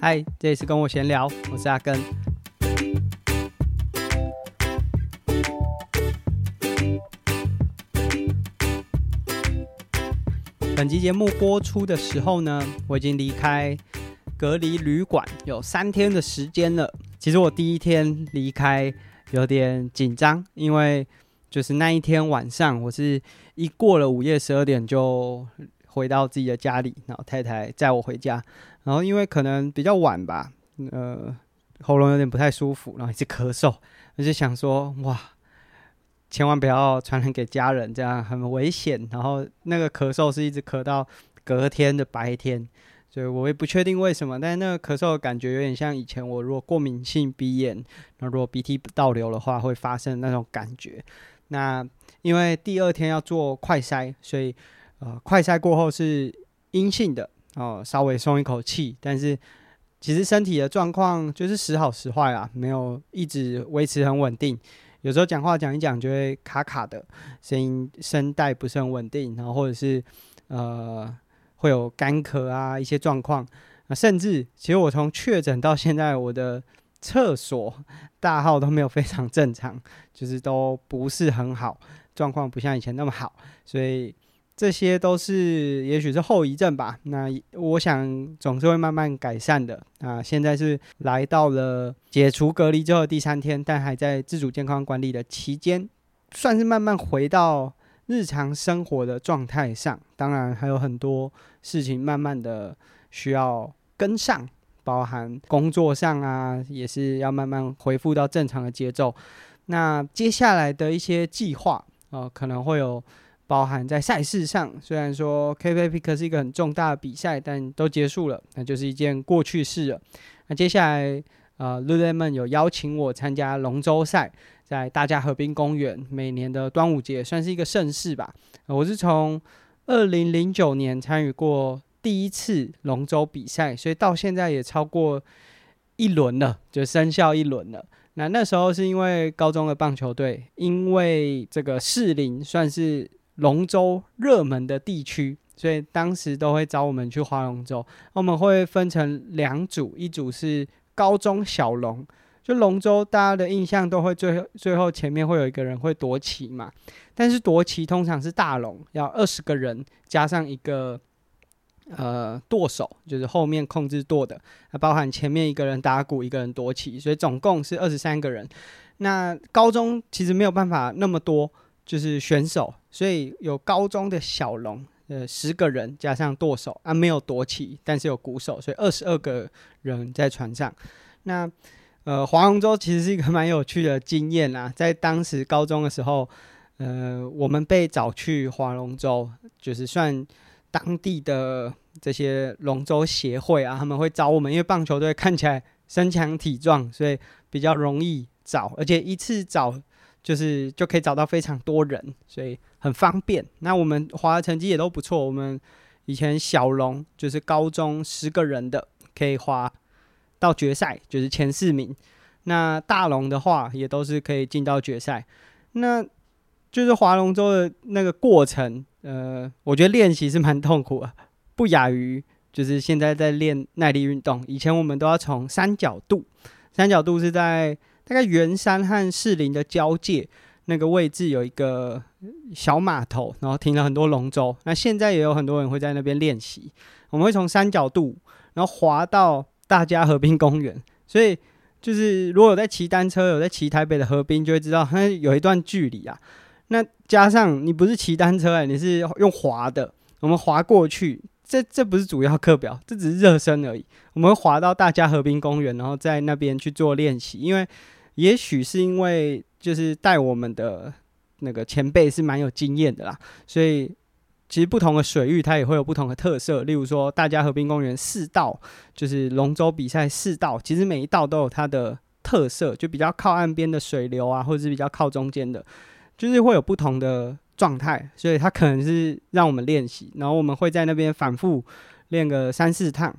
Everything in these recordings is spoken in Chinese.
嗨，这里是跟我闲聊，我是阿根。本集节目播出的时候呢，我已经离开隔离旅馆有三天的时间了。其实我第一天离开有点紧张，因为就是那一天晚上，我是一过了午夜十二点就回到自己的家里，然后太太载我回家，然后因为可能比较晚吧，呃，喉咙有点不太舒服，然后一直咳嗽，我就想说，哇，千万不要传染给家人，这样很危险。然后那个咳嗽是一直咳到隔天的白天，所以我也不确定为什么，但是那个咳嗽的感觉有点像以前我如果过敏性鼻炎，然后如果鼻涕倒流的话会发生那种感觉。那因为第二天要做快筛，所以。呃，快筛过后是阴性的哦，稍微松一口气。但是其实身体的状况就是时好时坏啊，没有一直维持很稳定。有时候讲话讲一讲就会卡卡的，声音声带不是很稳定，然后或者是呃会有干咳啊一些状况。那甚至其实我从确诊到现在，我的厕所大号都没有非常正常，就是都不是很好，状况不像以前那么好，所以。这些都是也许是后遗症吧，那我想总是会慢慢改善的啊。现在是来到了解除隔离之后第三天，但还在自主健康管理的期间，算是慢慢回到日常生活的状态上。当然还有很多事情慢慢的需要跟上，包含工作上啊，也是要慢慢恢复到正常的节奏。那接下来的一些计划啊，可能会有。包含在赛事上，虽然说 KPI Pick 是一个很重大的比赛，但都结束了，那就是一件过去式了。那接下来，呃，Lululemon 有邀请我参加龙舟赛，在大家河滨公园，每年的端午节算是一个盛事吧。我是从二零零九年参与过第一次龙舟比赛，所以到现在也超过一轮了，就生效一轮了。那那时候是因为高中的棒球队，因为这个适龄算是。龙舟热门的地区，所以当时都会找我们去划龙舟。我们会分成两组，一组是高中小龙，就龙舟大家的印象都会最后最后前面会有一个人会夺旗嘛，但是夺旗通常是大龙，要二十个人加上一个呃舵手，就是后面控制舵的，包含前面一个人打鼓，一个人夺旗，所以总共是二十三个人。那高中其实没有办法那么多。就是选手，所以有高中的小龙，呃，十个人加上舵手啊，没有夺旗，但是有鼓手，所以二十二个人在船上。那呃，划龙舟其实是一个蛮有趣的经验啦。在当时高中的时候，呃，我们被找去划龙舟，就是算当地的这些龙舟协会啊，他们会找我们，因为棒球队看起来身强体壮，所以比较容易找，而且一次找。就是就可以找到非常多人，所以很方便。那我们划的成绩也都不错。我们以前小龙就是高中十个人的，可以划到决赛，就是前四名。那大龙的话，也都是可以进到决赛。那就是划龙舟的那个过程，呃，我觉得练习是蛮痛苦的，不亚于就是现在在练耐力运动。以前我们都要从三角度，三角度是在。大概圆山和士林的交界那个位置有一个小码头，然后停了很多龙舟。那现在也有很多人会在那边练习。我们会从三角渡，然后滑到大家河滨公园。所以就是如果有在骑单车，有在骑台北的河滨，就会知道它有一段距离啊。那加上你不是骑单车，欸，你是用滑的，我们滑过去。这这不是主要课表，这只是热身而已。我们会滑到大家河滨公园，然后在那边去做练习，因为。也许是因为就是带我们的那个前辈是蛮有经验的啦，所以其实不同的水域它也会有不同的特色。例如说，大家河滨公园四道就是龙舟比赛四道，其实每一道都有它的特色，就比较靠岸边的水流啊，或者是比较靠中间的，就是会有不同的状态。所以它可能是让我们练习，然后我们会在那边反复练个三四趟。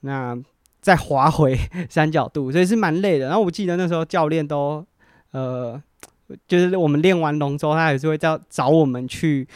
那再滑回 三角渡，所以是蛮累的。然后我记得那时候教练都，呃，就是我们练完龙舟，他还是会叫找我们去，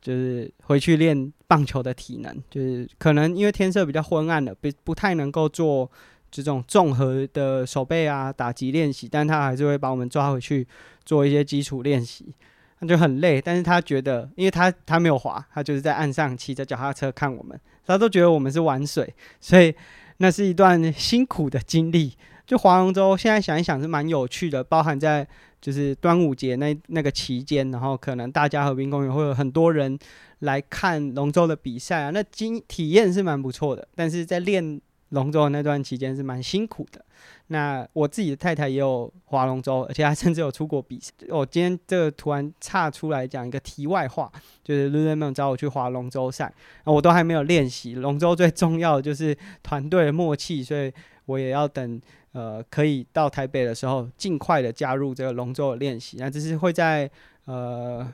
就是回去练棒球的体能，就是可能因为天色比较昏暗了，不不太能够做这种综合的手背啊、打击练习，但他还是会把我们抓回去做一些基础练习，那就很累。但是他觉得，因为他他没有滑，他就是在岸上骑着脚踏车看我们，他都觉得我们是玩水，所以那是一段辛苦的经历。就划龙舟，现在想一想是蛮有趣的，包含在就是端午节那那个期间，然后可能大家和平公园会有很多人来看龙舟的比赛啊，那经体验是蛮不错的。但是在练龙舟的那段期间是蛮辛苦的。那我自己的太太也有划龙舟，而且她甚至有出国比赛。我今天这个突然岔出来讲一个题外话，就是 Lululemon 找我去划龙舟赛，我都还没有练习。龙舟最重要的就是团队默契，所以我也要等。呃，可以到台北的时候，尽快的加入这个龙舟的练习。那这是会在呃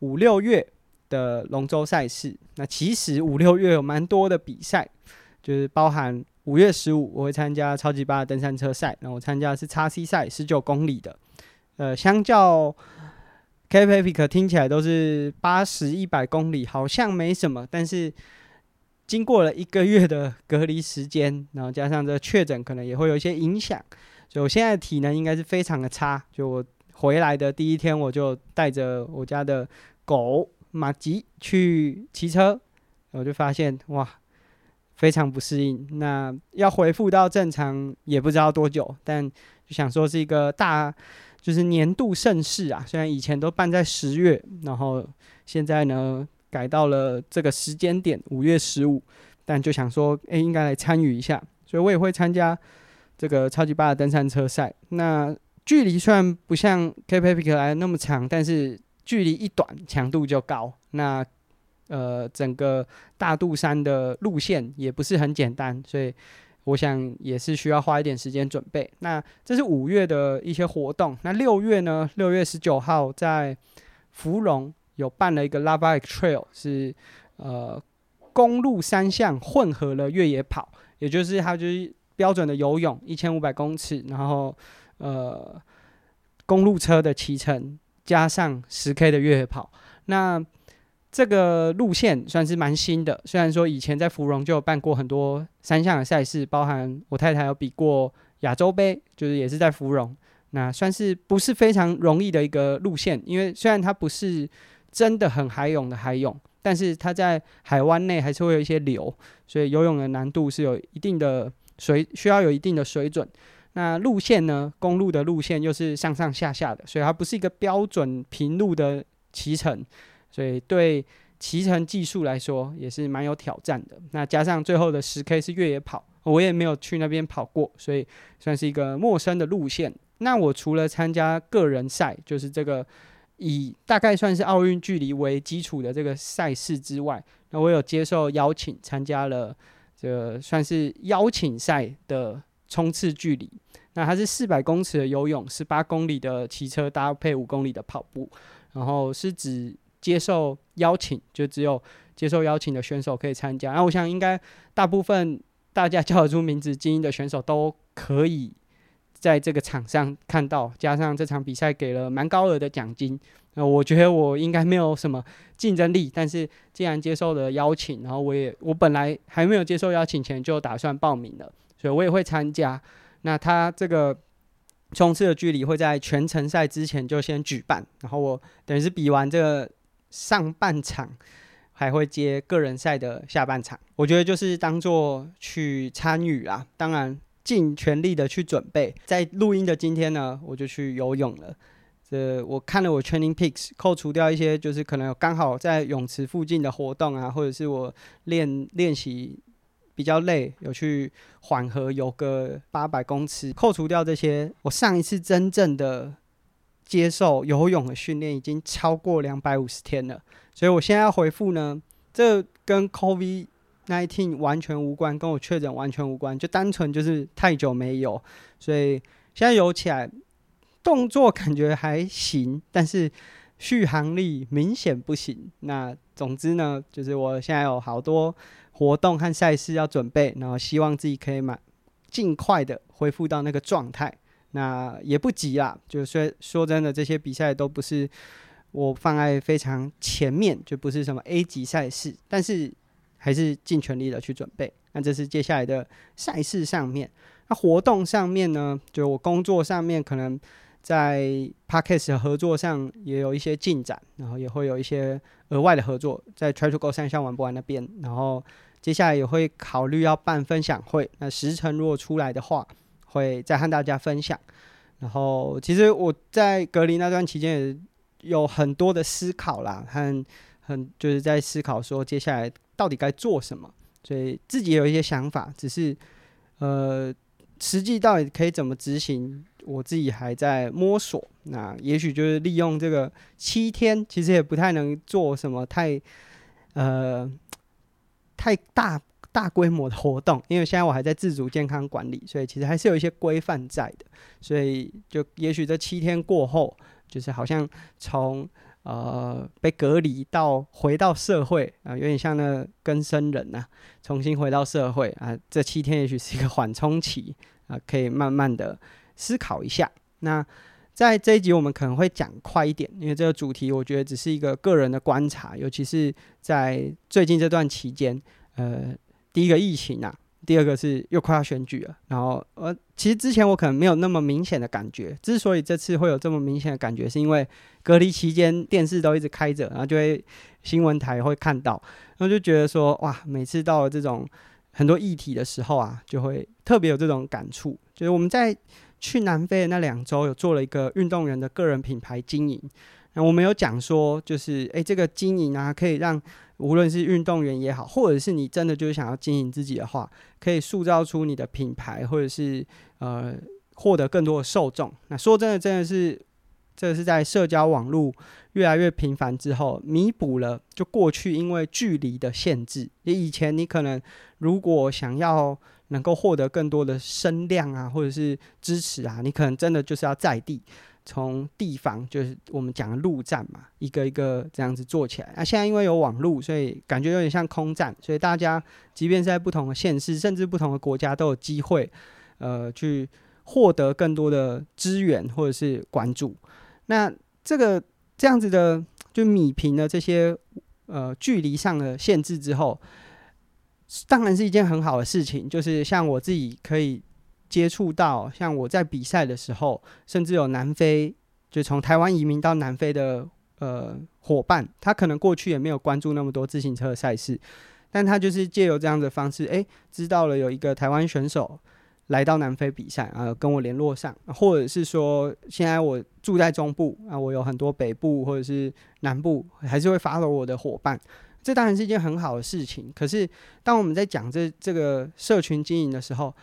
五六月的龙舟赛事。那其实五六月有蛮多的比赛，就是包含五月十五我会参加超级巴的登山车赛，然后我参加的是叉 C 赛十九公里的。呃，相较 Cape Epic 听起来都是八十一百公里，好像没什么，但是。经过了一个月的隔离时间，然后加上这确诊，可能也会有一些影响，所以我现在的体能应该是非常的差。就我回来的第一天，我就带着我家的狗马吉去骑车，我就发现哇，非常不适应。那要恢复到正常也不知道多久，但就想说是一个大，就是年度盛事啊。虽然以前都办在十月，然后现在呢，改到了这个时间点，五月十五，但就想说，哎，应该来参与一下，所以我也会参加这个超级巴的登山车赛。那距离虽然不像 K P P 来的那么长，但是距离一短，强度就高。那呃，整个大肚山的路线也不是很简单，所以我想也是需要花一点时间准备。那这是五月的一些活动。那六月呢？六月十九号在芙蓉。有办了一个 Lava X Trail，是呃公路三项混合了越野跑，也就是它就是标准的游泳一千五百公尺，然后呃公路车的骑乘加上十 K 的越野跑。那这个路线算是蛮新的，虽然说以前在芙蓉就有办过很多三项的赛事，包含我太太有比过亚洲杯，就是也是在芙蓉，那算是不是非常容易的一个路线，因为虽然它不是。真的很海泳的海泳，但是它在海湾内还是会有一些流，所以游泳的难度是有一定的水，需要有一定的水准。那路线呢？公路的路线又是上上下下的，所以它不是一个标准平路的骑乘，所以对骑乘技术来说也是蛮有挑战的。那加上最后的十 K 是越野跑，我也没有去那边跑过，所以算是一个陌生的路线。那我除了参加个人赛，就是这个。以大概算是奥运距离为基础的这个赛事之外，那我有接受邀请参加了这个算是邀请赛的冲刺距离。那它是四百公尺的游泳，十八公里的骑车搭配五公里的跑步，然后是指接受邀请，就只有接受邀请的选手可以参加。那我想应该大部分大家叫得出名字精英的选手都可以。在这个场上看到，加上这场比赛给了蛮高额的奖金，那我觉得我应该没有什么竞争力。但是既然接受了邀请，然后我也我本来还没有接受邀请前就打算报名了，所以我也会参加。那他这个冲刺的距离会在全程赛之前就先举办，然后我等于是比完这个上半场，还会接个人赛的下半场。我觉得就是当做去参与啦，当然。尽全力的去准备，在录音的今天呢，我就去游泳了。这我看了我 Training Peaks，扣除掉一些就是可能刚好在泳池附近的活动啊，或者是我练练习比较累，有去缓和游个八百公尺。扣除掉这些，我上一次真正的接受游泳的训练已经超过两百五十天了。所以我现在要回复呢，这跟 COVID。19完全无关，跟我确诊完全无关，就单纯就是太久没有，所以现在游起来动作感觉还行，但是续航力明显不行。那总之呢，就是我现在有好多活动和赛事要准备，然后希望自己可以满尽快的恢复到那个状态。那也不急啦，就是说真的，这些比赛都不是我放在非常前面，就不是什么 A 级赛事，但是还是尽全力的去准备。那这是接下来的赛事上面，那活动上面呢，就我工作上面可能在 Podcast 合作上也有一些进展，然后也会有一些额外的合作，在 Try to Go 三项玩不完那边，然后接下来也会考虑要办分享会，那时程如果出来的话，会再和大家分享。然后其实我在隔离那段期间也有很多的思考啦，和很就是在思考说接下来到底该做什么。所以自己有一些想法，只是呃，实际到底可以怎么执行，我自己还在摸索。那也许就是利用这个七天，其实也不太能做什么太呃太大大规模的活动，因为现在我还在自主健康管理，所以其实还是有一些规范在的。所以就也许这七天过后，就是好像从。呃，被隔离到回到社会啊、有点像那跟生人呐、啊，重新回到社会啊、这七天也许是一个缓冲期啊、可以慢慢的思考一下。那在这一集我们可能会讲快一点，因为这个主题我觉得只是一个个人的观察，尤其是在最近这段期间，呃，第一个疫情啊。第二个是又快要选举了，然后呃，其实之前我可能没有那么明显的感觉，之所以这次会有这么明显的感觉，是因为隔离期间电视都一直开着，然后就会新闻台会看到，然后就觉得说哇，每次到了这种很多议题的时候啊，就会特别有这种感触。就是我们在去南非的那两周，有做了一个运动员的个人品牌经营，那我们有讲说，就是诶，这个经营啊，可以让。无论是运动员也好，或者是你真的就是想要经营自己的话，可以塑造出你的品牌，或者是呃获得更多的受众。那说真的，真的是这是在社交网络越来越频繁之后，弥补了就过去因为距离的限制。你以前你可能如果想要能够获得更多的声量啊，或者是支持啊，你可能真的就是要在地。从地方就是我们讲的陆战嘛，一个一个这样子做起来。那、啊、现在因为有网络，所以感觉有点像空战，所以大家即便是在不同的县市，甚至不同的国家，都有机会，呃，去获得更多的资源或者是关注。那这个这样子的，就米平了这些呃距离上的限制之后，当然是一件很好的事情。就是像我自己可以。接触到像我在比赛的时候，甚至有南非就从台湾移民到南非的呃伙伴，他可能过去也没有关注那么多自行车赛事，但他就是借由这样的方式，诶，知道了有一个台湾选手来到南非比赛啊，跟我联络上，或者是说现在我住在中部啊，我有很多北部或者是南部还是会 follow 我的伙伴，这当然是一件很好的事情。可是当我们在讲这这个社群经营的时候，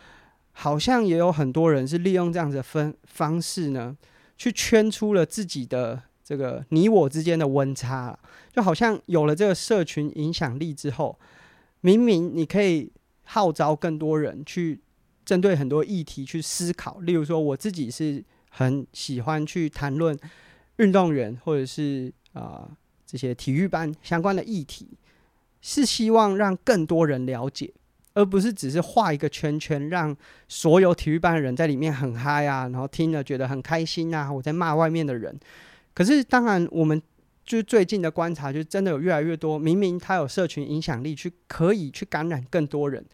好像也有很多人是利用这样子的分方式呢，去圈出了自己的这个你我之间的温差，就好像有了这个社群影响力之后，明明你可以号召更多人去针对很多议题去思考，例如说我自己是很喜欢去谈论运动员或者是啊、这些体育班相关的议题，是希望让更多人了解。而不是只是画一个圈圈，让所有体育班的人在里面很嗨啊，然后听了觉得很开心啊。我在骂外面的人，可是当然，我们就是最近的观察，就真的有越来越多，明明他有社群影响力，去可以去感染更多人，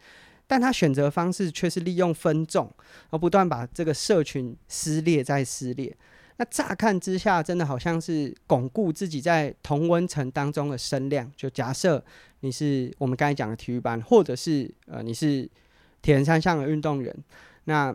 但他选择方式却是利用分众，而不断把这个社群撕裂再撕裂。那乍看之下，真的好像是巩固自己在同温层当中的声量。就假设你是我们刚才讲的体育班，或者是呃你是铁人三项的运动员，那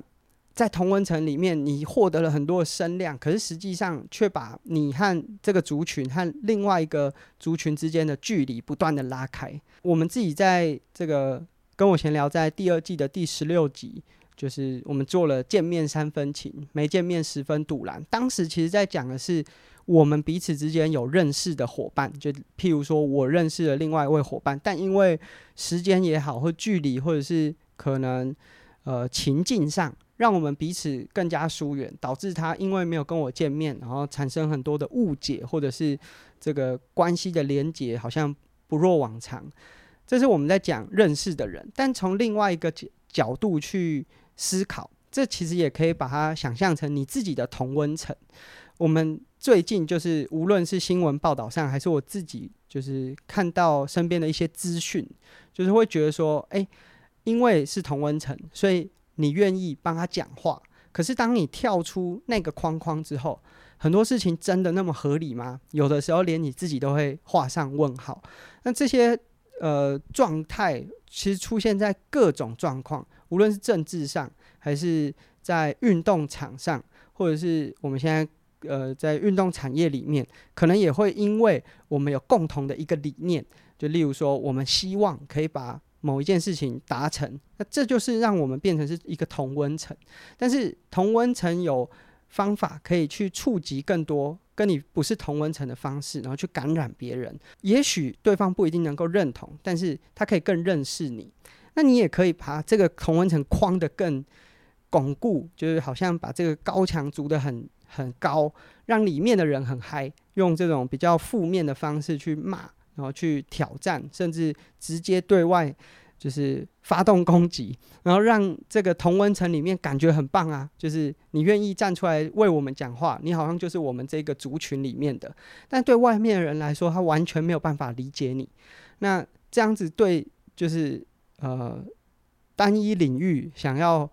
在同温层里面，你获得了很多的声量，可是实际上却把你和这个族群和另外一个族群之间的距离不断的拉开。我们自己在这个跟我闲聊，在第二季的第十六集。就是我们做了见面三分情，没见面十分赌烂。当时其实在讲的是我们彼此之间有认识的伙伴，就譬如说我认识了另外一位伙伴，但因为时间也好，或距离，或者是可能呃情境上，让我们彼此更加疏远，导致他因为没有跟我见面，然后产生很多的误解，或者是这个关系的连结好像不若往常。这是我们在讲认识的人，但从另外一个角角度去。思考，这其实也可以把它想象成你自己的同温层。我们最近就是无论是新闻报道上，还是我自己，就是看到身边的一些资讯，就是会觉得说，哎、因为是同温层，所以你愿意帮他讲话。可是当你跳出那个框框之后，很多事情真的那么合理吗？有的时候连你自己都会画上问号。那这些呃状态，其实出现在各种状况，无论是政治上，还是在运动场上，或者是我们现在。呃，在运动产业里面，可能也会因为我们有共同的一个理念，就例如说，我们希望可以把某一件事情达成，那这就是让我们变成是一个同温层。但是同温层有方法可以去触及更多跟你不是同温层的方式，然后去感染别人。也许对方不一定能够认同，但是他可以更认识你。那你也可以把这个同温层框得更巩固，就是好像把这个高墙筑得很。很高，让里面的人很嗨，用这种比较负面的方式去骂，然后去挑战，甚至直接对外就是发动攻击，然后让这个同温层里面感觉很棒啊，就是你愿意站出来为我们讲话，你好像就是我们这个族群里面的，但对外面的人来说，他完全没有办法理解你。那这样子对，就是呃单一领域想要。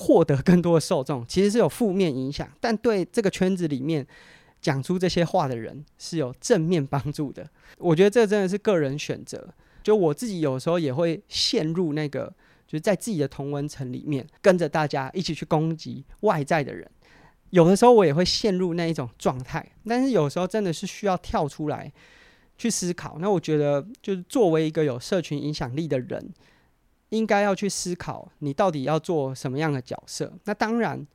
获得更多的受众，其实是有负面影响，但对这个圈子里面讲出这些话的人是有正面帮助的。我觉得这真的是个人选择。就我自己有时候也会陷入那个，就是在自己的同温层里面，跟着大家一起去攻击外在的人。有的时候我也会陷入那一种状态，但是有时候真的是需要跳出来去思考。那我觉得，就是作为一个有社群影响力的人。应该要去思考，你到底要做什么样的角色？那当然，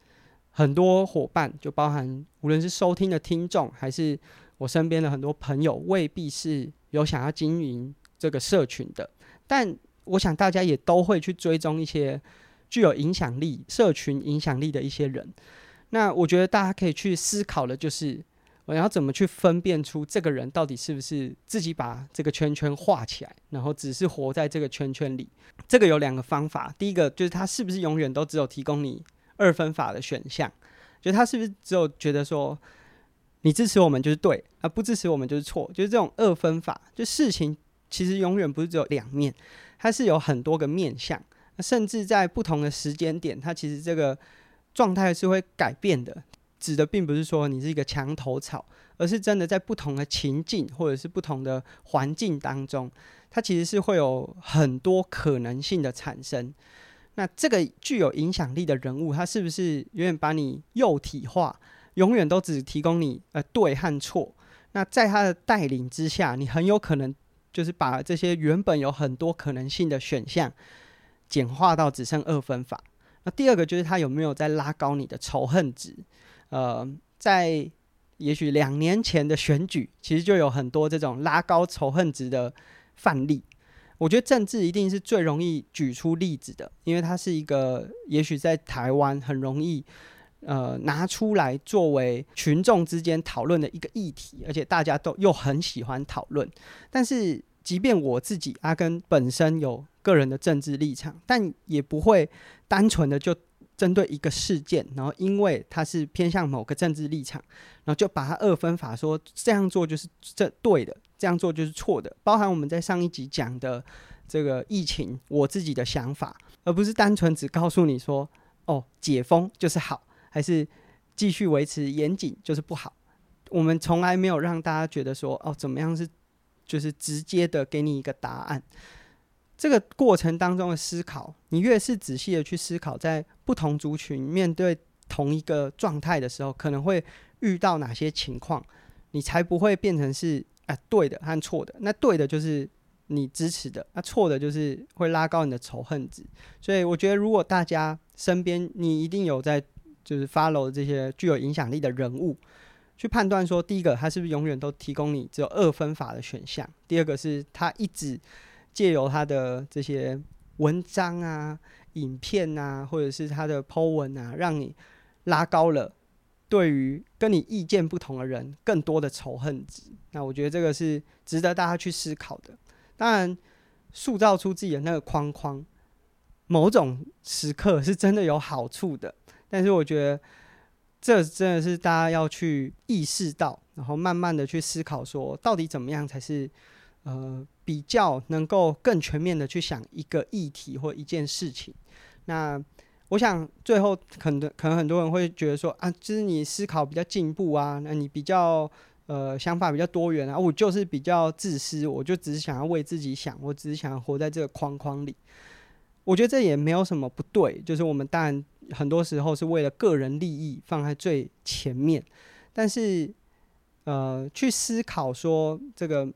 很多伙伴就包含无论是收听的听众，还是我身边的很多朋友，未必是有想要经营这个社群的。但我想大家也都会去追踪一些具有影响力、社群影响力的一些人。那我觉得大家可以去思考的就是。我要怎么去分辨出这个人到底是不是自己把这个圈圈画起来，然后只是活在这个圈圈里？这个有两个方法。第一个就是他是不是永远都只有提供你二分法的选项？就他是不是只有觉得说你支持我们就是对，啊不支持我们就是错？就是这种二分法。就事情其实永远不是只有两面，它是有很多个面向，甚至在不同的时间点，它其实这个状态是会改变的。指的并不是说你是一个墙头草，而是真的在不同的情境或者是不同的环境当中，它其实是会有很多可能性的产生。那这个具有影响力的人物，他是不是永远把你幼体化，永远都只提供你呃对和错？那在他的带领之下，你很有可能就是把这些原本有很多可能性的选项简化到只剩二分法。那第二个就是他有没有在拉高你的仇恨值？呃，在也许两年前的选举，其实就有很多这种拉高仇恨值的范例。我觉得政治一定是最容易举出例子的，因为它是一个也许在台湾很容易呃拿出来作为群众之间讨论的一个议题，而且大家都又很喜欢讨论。但是，即便我自己阿根本身有个人的政治立场，但也不会单纯的就。针对一个事件，然后因为它是偏向某个政治立场，然后就把它二分法说这样做就是这对的，这样做就是错的。包含我们在上一集讲的这个疫情，我自己的想法，而不是单纯只告诉你说哦，解封就是好，还是继续维持严谨就是不好。我们从来没有让大家觉得说哦，怎么样是就是直接的给你一个答案。这个过程当中的思考，你越是仔细的去思考，在不同族群面对同一个状态的时候，可能会遇到哪些情况，你才不会变成是啊对的和错的。那对的就是你支持的，那错的就是会拉高你的仇恨值。所以我觉得，如果大家身边你一定有在就是 follow 这些具有影响力的人物，去判断说，第一个他是不是永远都提供你只有二分法的选项；第二个是他一直。借由他的这些文章啊、影片啊，或者是他的 po 文啊，让你拉高了对于跟你意见不同的人更多的仇恨值。那我觉得这个是值得大家去思考的。当然，塑造出自己的那个框框，某种时刻是真的有好处的。但是我觉得这真的是大家要去意识到，然后慢慢的去思考，说到底怎么样才是呃比较能够更全面的去想一个议题或一件事情。那我想最后可能可能很多人会觉得说啊，就是你思考比较进步啊，那你比较呃想法比较多元啊，我就是比较自私，我就只是想要为自己想，我只是想要活在这个框框里。我觉得这也没有什么不对，就是我们当然很多时候是为了个人利益放在最前面，但是呃，去思考说这个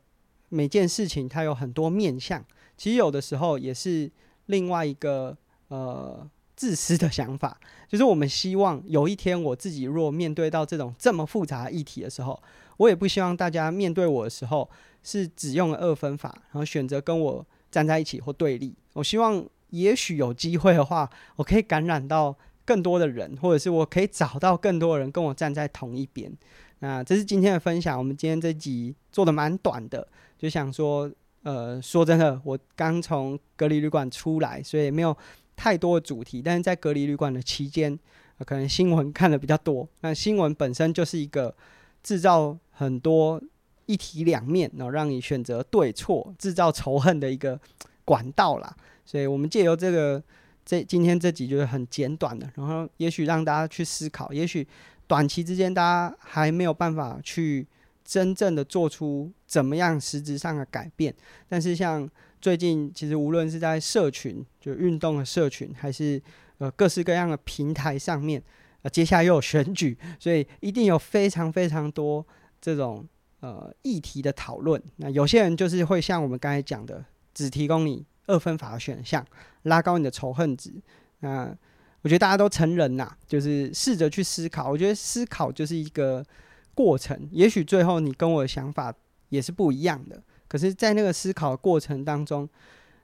每件事情它有很多面向，其实有的时候也是另外一个呃自私的想法，就是我们希望有一天我自己若面对到这种这么复杂议题的时候，我也不希望大家面对我的时候是只用了二分法，然后选择跟我站在一起或对立。我希望。也许有机会的话，我可以感染到更多的人，或者是我可以找到更多人跟我站在同一边。那这是今天的分享。我们今天这集做的蛮短的，就想说，呃，说真的，我刚从隔离旅馆出来，所以没有太多的主题。但是在隔离旅馆的期间，可能新闻看的比较多。那新闻本身就是一个制造很多一体两面，然后让你选择对错、制造仇恨的一个管道啦。所以，我们借由这个这今天这集就是很简短的，然后也许让大家去思考，也许短期之间大家还没有办法去真正的做出怎么样实质上的改变，但是像最近其实无论是在社群，就运动的社群，还是呃各式各样的平台上面，呃接下来又有选举，所以一定有非常非常多这种呃议题的讨论。那有些人就是会像我们刚才讲的，只提供你。二分法的选项，拉高你的仇恨值。那我觉得大家都成人呐，就是试着去思考。我觉得思考就是一个过程，也许最后你跟我的想法也是不一样的。可是，在那个思考过程当中，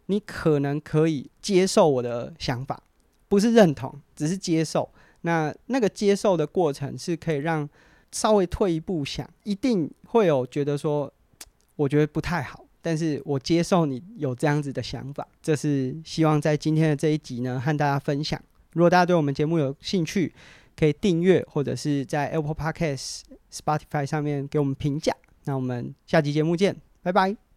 你可能可以接受我的想法，不是认同，只是接受。那那个接受的过程是可以让稍微退一步想，一定会有觉得说，我觉得不太好。但是我接受你有这样子的想法，这是希望在今天的这一集呢，和大家分享。如果大家对我们节目有兴趣，可以订阅或者是在 Apple Podcast、Spotify 上面给我们评价。那我们下期节目见，拜拜。